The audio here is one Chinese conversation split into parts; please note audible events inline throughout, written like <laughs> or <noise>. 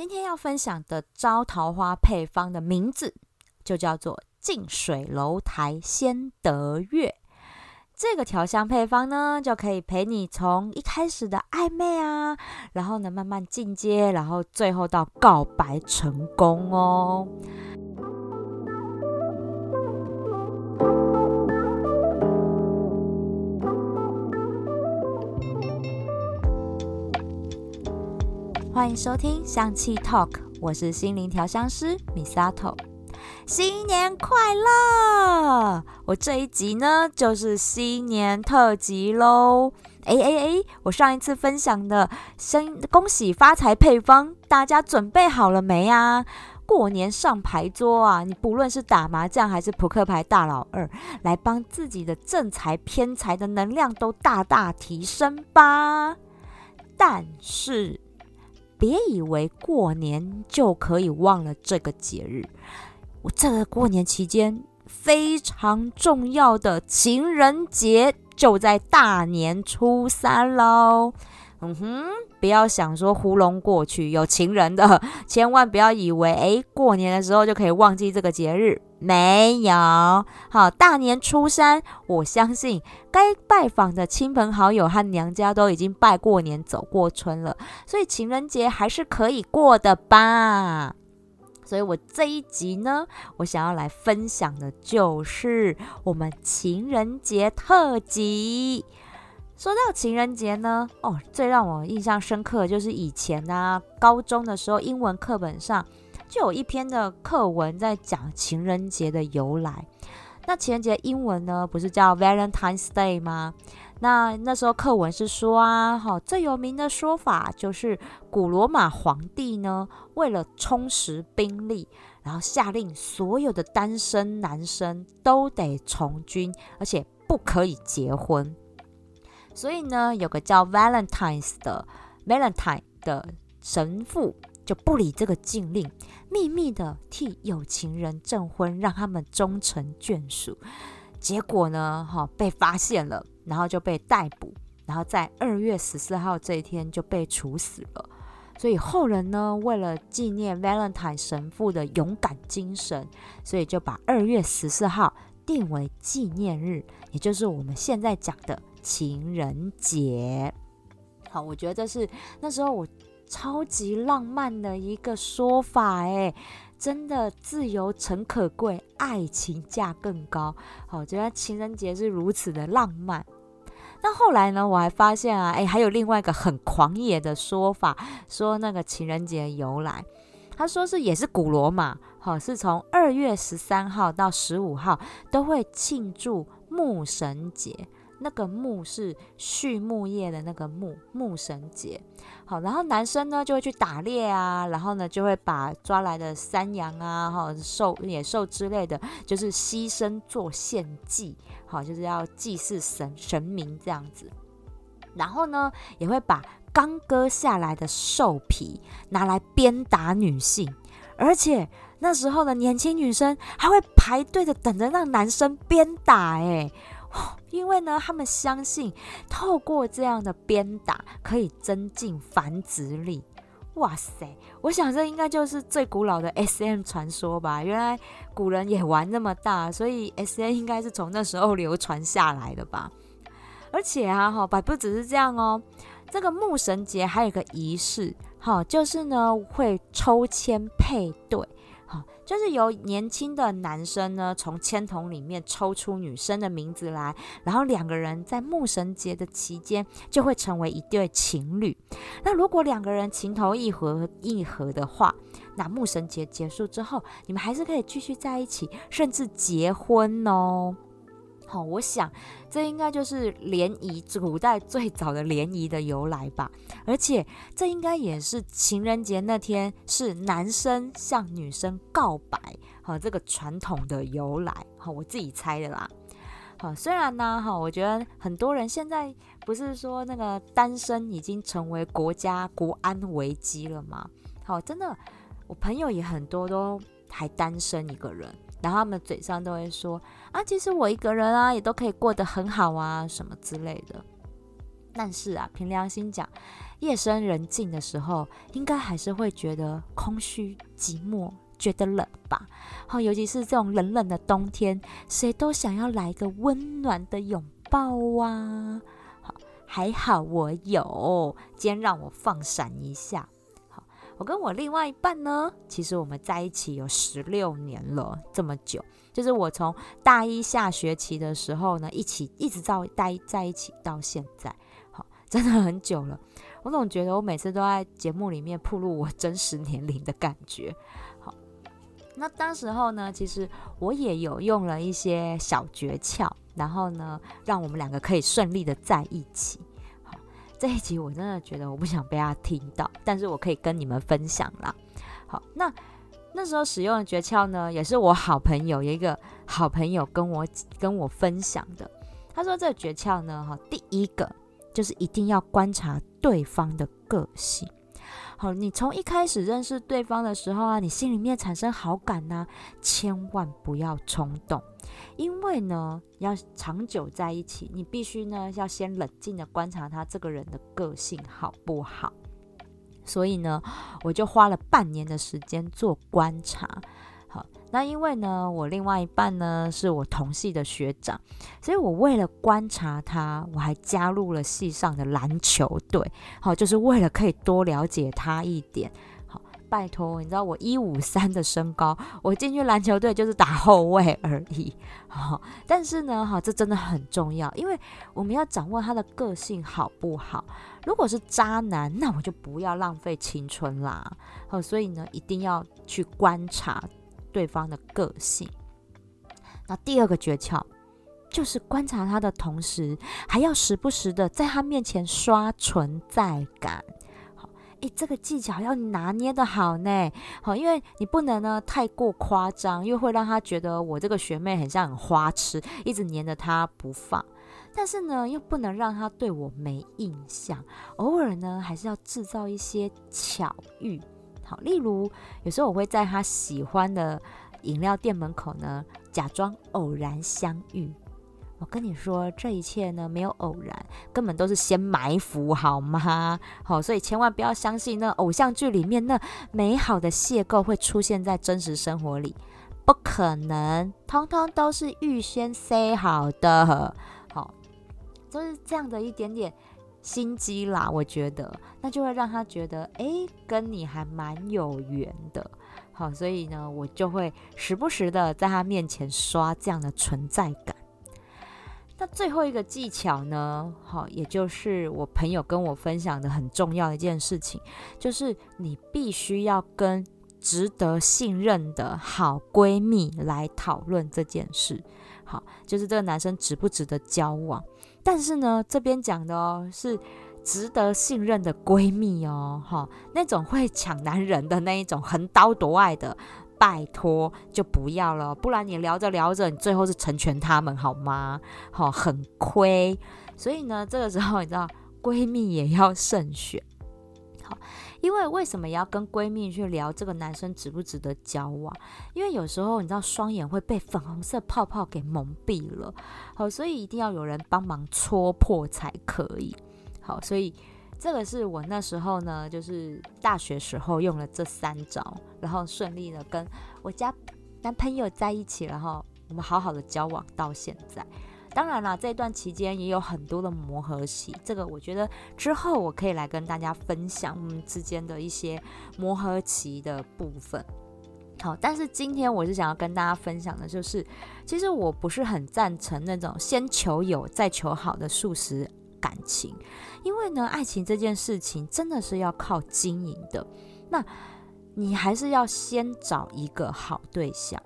今天要分享的招桃花配方的名字就叫做近水楼台先得月。这个调香配方呢，就可以陪你从一开始的暧昧啊，然后呢慢慢进阶，然后最后到告白成功哦。欢迎收听香气 Talk，我是心灵调香师 Misato。新年快乐！我这一集呢就是新年特辑喽。哎哎哎，我上一次分享的生恭喜发财配方，大家准备好了没啊？过年上牌桌啊，你不论是打麻将还是扑克牌大老二，来帮自己的正财偏财的能量都大大提升吧。但是。别以为过年就可以忘了这个节日，我这个过年期间非常重要的情人节就在大年初三喽。嗯哼，不要想说糊弄过去有情人的，千万不要以为诶过年的时候就可以忘记这个节日。没有，好，大年初三，我相信该拜访的亲朋好友和娘家都已经拜过年、走过春了，所以情人节还是可以过的吧。所以我这一集呢，我想要来分享的就是我们情人节特辑。说到情人节呢，哦，最让我印象深刻的就是以前呢，高中的时候英文课本上。就有一篇的课文在讲情人节的由来。那情人节英文呢，不是叫 Valentine's Day 吗？那那时候课文是说啊，哈，最有名的说法就是古罗马皇帝呢，为了充实兵力，然后下令所有的单身男生都得从军，而且不可以结婚。所以呢，有个叫 Valentine's 的 Valentine 的神父。就不理这个禁令，秘密的替有情人证婚，让他们终成眷属。结果呢，哈被发现了，然后就被逮捕，然后在二月十四号这一天就被处死了。所以后人呢，为了纪念 Valentine 神父的勇敢精神，所以就把二月十四号定为纪念日，也就是我们现在讲的情人节。好，我觉得这是那时候我。超级浪漫的一个说法，哎，真的自由诚可贵，爱情价更高。好，觉得情人节是如此的浪漫。那后来呢，我还发现啊，哎，还有另外一个很狂野的说法，说那个情人节由来，他说是也是古罗马，好，是从二月十三号到十五号都会庆祝牧神节。那个牧是畜牧业的那个牧牧神节，好，然后男生呢就会去打猎啊，然后呢就会把抓来的山羊啊、哈兽、野兽之类的，就是牺牲做献祭，好，就是要祭祀神神明这样子。然后呢，也会把刚割下来的兽皮拿来鞭打女性，而且那时候的年轻女生还会排队的等着让男生鞭打，哎。因为呢，他们相信透过这样的鞭打可以增进繁殖力。哇塞，我想这应该就是最古老的 S M 传说吧。原来古人也玩那么大，所以 S M 应该是从那时候流传下来的吧。而且啊，哈，不只是这样哦，这个牧神节还有个仪式，哈，就是呢会抽签配对。就是由年轻的男生呢，从签筒里面抽出女生的名字来，然后两个人在牧神节的期间就会成为一对情侣。那如果两个人情投意合意合的话，那牧神节结束之后，你们还是可以继续在一起，甚至结婚哦。好，我想这应该就是联谊，古代最早的联谊的由来吧。而且这应该也是情人节那天是男生向女生告白，好，这个传统的由来。好，我自己猜的啦。好，虽然呢，哈，我觉得很多人现在不是说那个单身已经成为国家国安危机了吗？好，真的，我朋友也很多都还单身一个人。然后他们嘴上都会说啊，其实我一个人啊，也都可以过得很好啊，什么之类的。但是啊，凭良心讲，夜深人静的时候，应该还是会觉得空虚、寂寞，觉得冷吧？好，尤其是这种冷冷的冬天，谁都想要来个温暖的拥抱啊！好，还好我有，今天让我放闪一下。我跟我另外一半呢，其实我们在一起有十六年了，这么久，就是我从大一下学期的时候呢，一起一直到待在一起到现在。好真的很久了，我总觉得我每次都在节目里面暴露我真实年龄的感觉。好，那当时候呢，其实我也有用了一些小诀窍，然后呢，让我们两个可以顺利的在一起。这一集我真的觉得我不想被他听到，<laughs> 但是我可以跟你们分享啦。好，那那时候使用的诀窍呢，也是我好朋友有一个好朋友跟我跟我分享的。他说这个诀窍呢，哈，第一个。就是一定要观察对方的个性。好，你从一开始认识对方的时候啊，你心里面产生好感呢，千万不要冲动，因为呢，要长久在一起，你必须呢要先冷静的观察他这个人的个性好不好。所以呢，我就花了半年的时间做观察。好。那因为呢，我另外一半呢是我同系的学长，所以我为了观察他，我还加入了系上的篮球队，好，就是为了可以多了解他一点。好，拜托，你知道我一五三的身高，我进去篮球队就是打后卫而已。好，但是呢，哈，这真的很重要，因为我们要掌握他的个性好不好。如果是渣男，那我就不要浪费青春啦。好，所以呢，一定要去观察。对方的个性，那第二个诀窍就是观察他的同时，还要时不时的在他面前刷存在感。好，诶，这个技巧要拿捏的好呢。好，因为你不能呢太过夸张，又会让他觉得我这个学妹很像很花痴，一直黏着他不放。但是呢，又不能让他对我没印象。偶尔呢，还是要制造一些巧遇。好，例如有时候我会在他喜欢的饮料店门口呢，假装偶然相遇。我跟你说，这一切呢没有偶然，根本都是先埋伏，好吗？好，所以千万不要相信那偶像剧里面那美好的邂逅会出现在真实生活里，不可能，通通都是预先塞好的。好，就是这样的一点点。心机啦，我觉得那就会让他觉得，哎，跟你还蛮有缘的，好，所以呢，我就会时不时的在他面前刷这样的存在感。那最后一个技巧呢，好，也就是我朋友跟我分享的很重要的一件事情，就是你必须要跟值得信任的好闺蜜来讨论这件事，好，就是这个男生值不值得交往。但是呢，这边讲的哦是值得信任的闺蜜哦，哈，那种会抢男人的那一种横刀夺爱的，拜托就不要了，不然你聊着聊着，你最后是成全他们好吗？好，很亏。所以呢，这个时候你知道，闺蜜也要慎选。好，因为为什么要跟闺蜜去聊这个男生值不值得交往？因为有时候你知道双眼会被粉红色泡泡给蒙蔽了，好，所以一定要有人帮忙戳破才可以。好，所以这个是我那时候呢，就是大学时候用了这三招，然后顺利的跟我家男朋友在一起，然后我们好好的交往到现在。当然了，这段期间也有很多的磨合期，这个我觉得之后我可以来跟大家分享我们之间的一些磨合期的部分。好，但是今天我是想要跟大家分享的，就是其实我不是很赞成那种先求有再求好的素食感情，因为呢，爱情这件事情真的是要靠经营的，那你还是要先找一个好对象。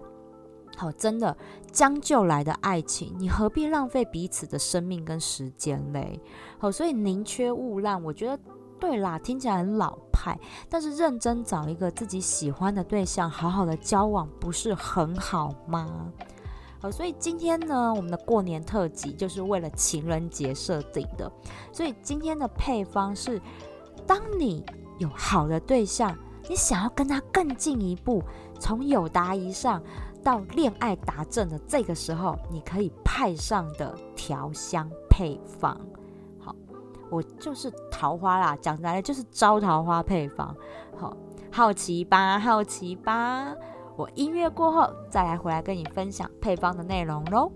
好，真的将就来的爱情，你何必浪费彼此的生命跟时间嘞？好，所以宁缺毋滥，我觉得对啦，听起来很老派，但是认真找一个自己喜欢的对象，好好的交往，不是很好吗？好，所以今天呢，我们的过年特辑就是为了情人节设定的，所以今天的配方是：当你有好的对象，你想要跟他更进一步，从友达以上。到恋爱达阵的这个时候，你可以派上的调香配方。好，我就是桃花啦，讲真的就是招桃花配方。好，好奇吧，好奇吧。我音乐过后再来回来跟你分享配方的内容喽。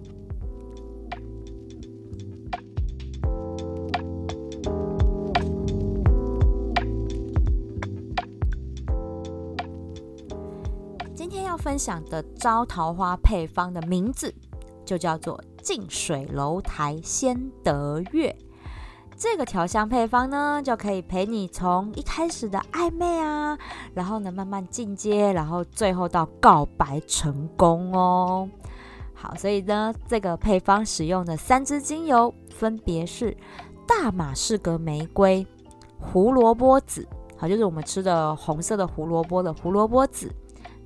分享的招桃花配方的名字就叫做近水楼台先得月。这个调香配方呢，就可以陪你从一开始的暧昧啊，然后呢慢慢进阶，然后最后到告白成功哦。好，所以呢，这个配方使用的三支精油分别是大马士革玫瑰、胡萝卜籽，好，就是我们吃的红色的胡萝卜的胡萝卜籽，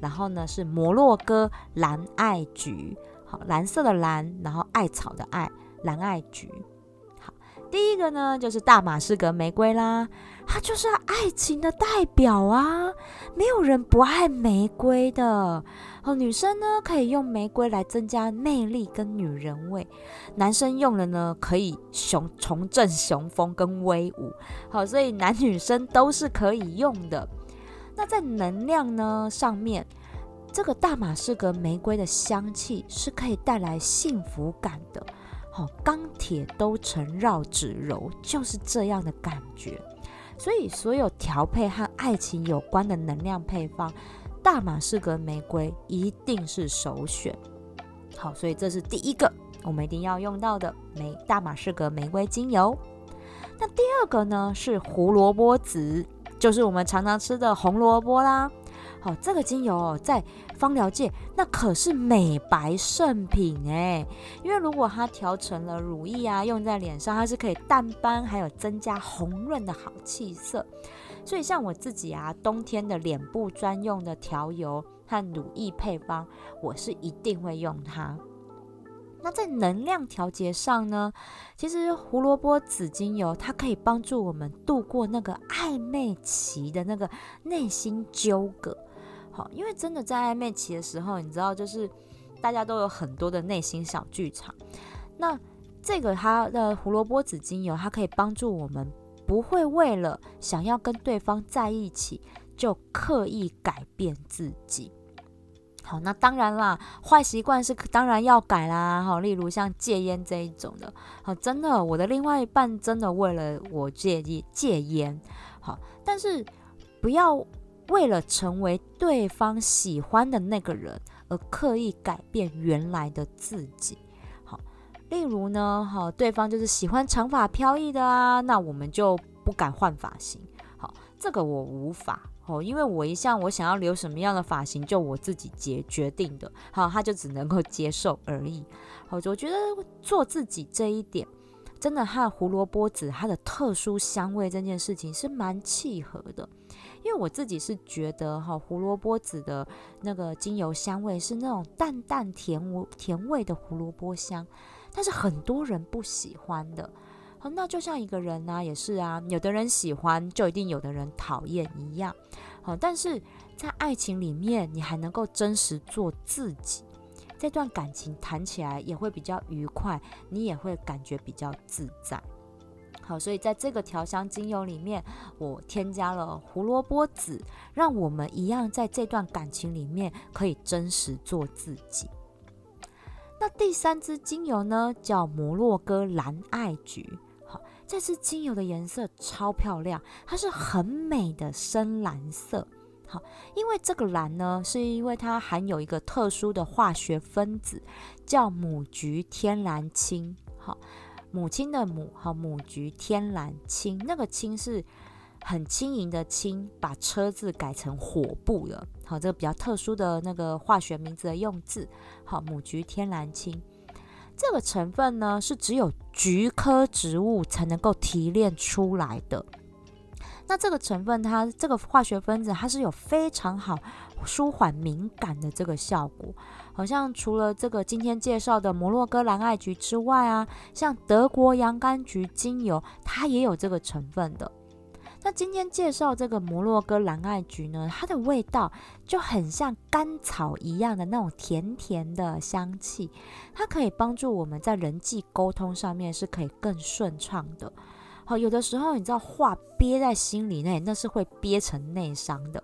然后呢是摩洛哥蓝艾菊，好，蓝色的蓝，然后艾草的艾，蓝艾菊。好第一个呢，就是大马士革玫瑰啦，它就是爱情的代表啊，没有人不爱玫瑰的。哦，女生呢可以用玫瑰来增加魅力跟女人味，男生用了呢可以雄重振雄风跟威武。好，所以男女生都是可以用的。那在能量呢上面，这个大马士革玫瑰的香气是可以带来幸福感的。好，钢铁都成绕指柔，就是这样的感觉。所以，所有调配和爱情有关的能量配方，大马士革玫瑰一定是首选。好，所以这是第一个我们一定要用到的玫大马士革玫瑰精油。那第二个呢，是胡萝卜籽，就是我们常常吃的红萝卜啦。好，这个精油哦，在芳疗界那可是美白圣品哎，因为如果它调成了乳液啊，用在脸上，它是可以淡斑，还有增加红润的好气色。所以像我自己啊，冬天的脸部专用的调油和乳液配方，我是一定会用它。那在能量调节上呢，其实胡萝卜籽精油它可以帮助我们度过那个暧昧期的那个内心纠葛。好，因为真的在暧昧期的时候，你知道，就是大家都有很多的内心小剧场。那这个它的胡萝卜籽精油，它可以帮助我们不会为了想要跟对方在一起，就刻意改变自己。好，那当然啦，坏习惯是当然要改啦。好，例如像戒烟这一种的。好，真的，我的另外一半真的为了我戒烟戒烟。好，但是不要。为了成为对方喜欢的那个人而刻意改变原来的自己，好，例如呢，好，对方就是喜欢长发飘逸的啊，那我们就不敢换发型，好，这个我无法哦，因为我一向我想要留什么样的发型就我自己决决定的，好，他就只能够 <laughs> 接受而已，好，我觉得做自己这一点，真的和胡萝卜籽它的特殊香味这件事情是蛮契合的。因为我自己是觉得哈，胡萝卜籽的那个精油香味是那种淡淡甜甜味的胡萝卜香，但是很多人不喜欢的。好，那就像一个人呢，也是啊，有的人喜欢，就一定有的人讨厌一样。好，但是在爱情里面，你还能够真实做自己，这段感情谈起来也会比较愉快，你也会感觉比较自在。好，所以在这个调香精油里面，我添加了胡萝卜籽，让我们一样在这段感情里面可以真实做自己。那第三支精油呢，叫摩洛哥蓝艾菊。这支精油的颜色超漂亮，它是很美的深蓝色。好，因为这个蓝呢，是因为它含有一个特殊的化学分子，叫母菊天然青。好。母亲的母和母菊天然青，那个青是很轻盈的青，把车字改成火部了，好，这个比较特殊的那个化学名字的用字，好，母菊天然青这个成分呢，是只有菊科植物才能够提炼出来的。那这个成分，它这个化学分子，它是有非常好舒缓敏感的这个效果。好像除了这个今天介绍的摩洛哥蓝艾菊之外啊，像德国洋甘菊精油，它也有这个成分的。那今天介绍这个摩洛哥蓝艾菊呢，它的味道就很像甘草一样的那种甜甜的香气，它可以帮助我们在人际沟通上面是可以更顺畅的。好，有的时候你知道话憋在心里内，那是会憋成内伤的。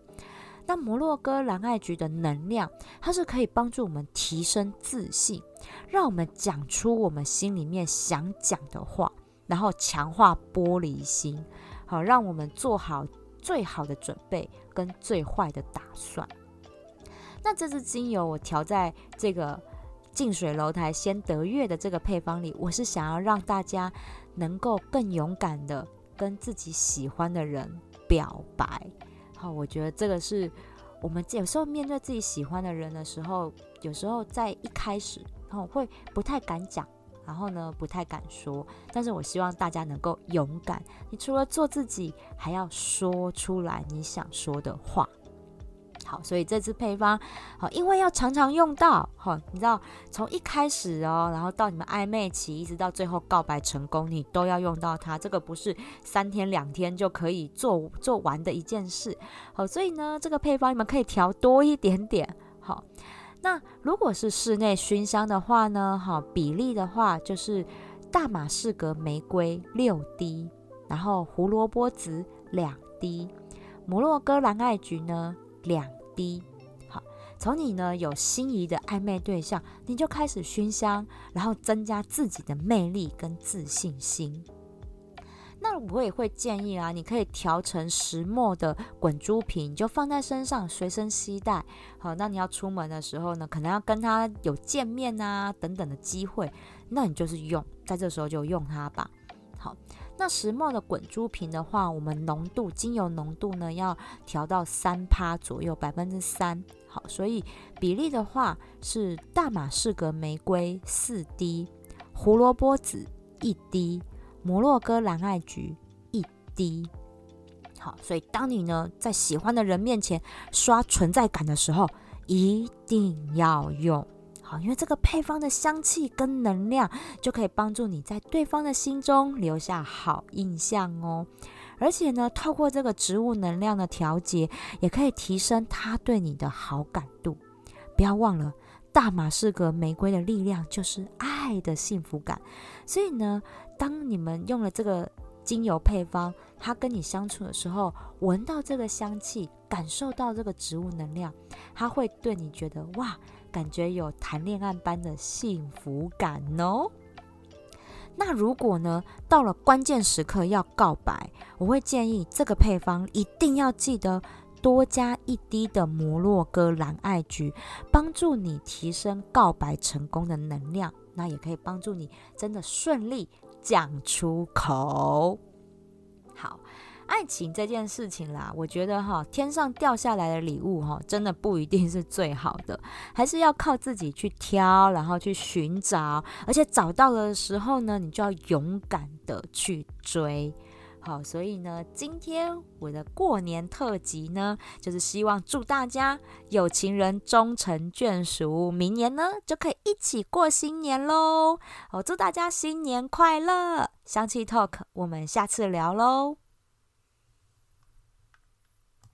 那摩洛哥蓝艾菊的能量，它是可以帮助我们提升自信，让我们讲出我们心里面想讲的话，然后强化玻璃心，好，让我们做好最好的准备跟最坏的打算。那这支精油我调在这个近水楼台先得月的这个配方里，我是想要让大家能够更勇敢的跟自己喜欢的人表白。好，我觉得这个是我们有时候面对自己喜欢的人的时候，有时候在一开始，然后会不太敢讲，然后呢不太敢说。但是我希望大家能够勇敢，你除了做自己，还要说出来你想说的话。好，所以这支配方，好，因为要常常用到，好，你知道，从一开始哦，然后到你们暧昧期，一直到最后告白成功，你都要用到它。这个不是三天两天就可以做做完的一件事。好，所以呢，这个配方你们可以调多一点点。好，那如果是室内熏香的话呢，哈，比例的话就是大马士革玫瑰六滴，然后胡萝卜籽两滴，摩洛哥蓝艾菊呢两。滴好，从你呢有心仪的暧昧对象，你就开始熏香，然后增加自己的魅力跟自信心。那我也会建议啊，你可以调成石墨的滚珠瓶，就放在身上随身携带。好，那你要出门的时候呢，可能要跟他有见面啊等等的机会，那你就是用，在这时候就用它吧。好。那石墨的滚珠瓶的话，我们浓度精油浓度呢要调到三趴左右，百分之三。好，所以比例的话是大马士革玫瑰四滴，胡萝卜籽一滴，摩洛哥蓝艾菊一滴。好，所以当你呢在喜欢的人面前刷存在感的时候，一定要用。好，因为这个配方的香气跟能量就可以帮助你在对方的心中留下好印象哦。而且呢，透过这个植物能量的调节，也可以提升他对你的好感度。不要忘了，大马士革玫瑰的力量就是爱的幸福感。所以呢，当你们用了这个精油配方，它跟你相处的时候，闻到这个香气，感受到这个植物能量，它会对你觉得哇。感觉有谈恋爱般的幸福感哦。那如果呢，到了关键时刻要告白，我会建议这个配方一定要记得多加一滴的摩洛哥蓝艾菊，帮助你提升告白成功的能量。那也可以帮助你真的顺利讲出口。好。爱情这件事情啦，我觉得哈，天上掉下来的礼物哈，真的不一定是最好的，还是要靠自己去挑，然后去寻找，而且找到了的时候呢，你就要勇敢的去追。好，所以呢，今天我的过年特辑呢，就是希望祝大家有情人终成眷属，明年呢就可以一起过新年喽。好，祝大家新年快乐！香气 Talk，我们下次聊喽。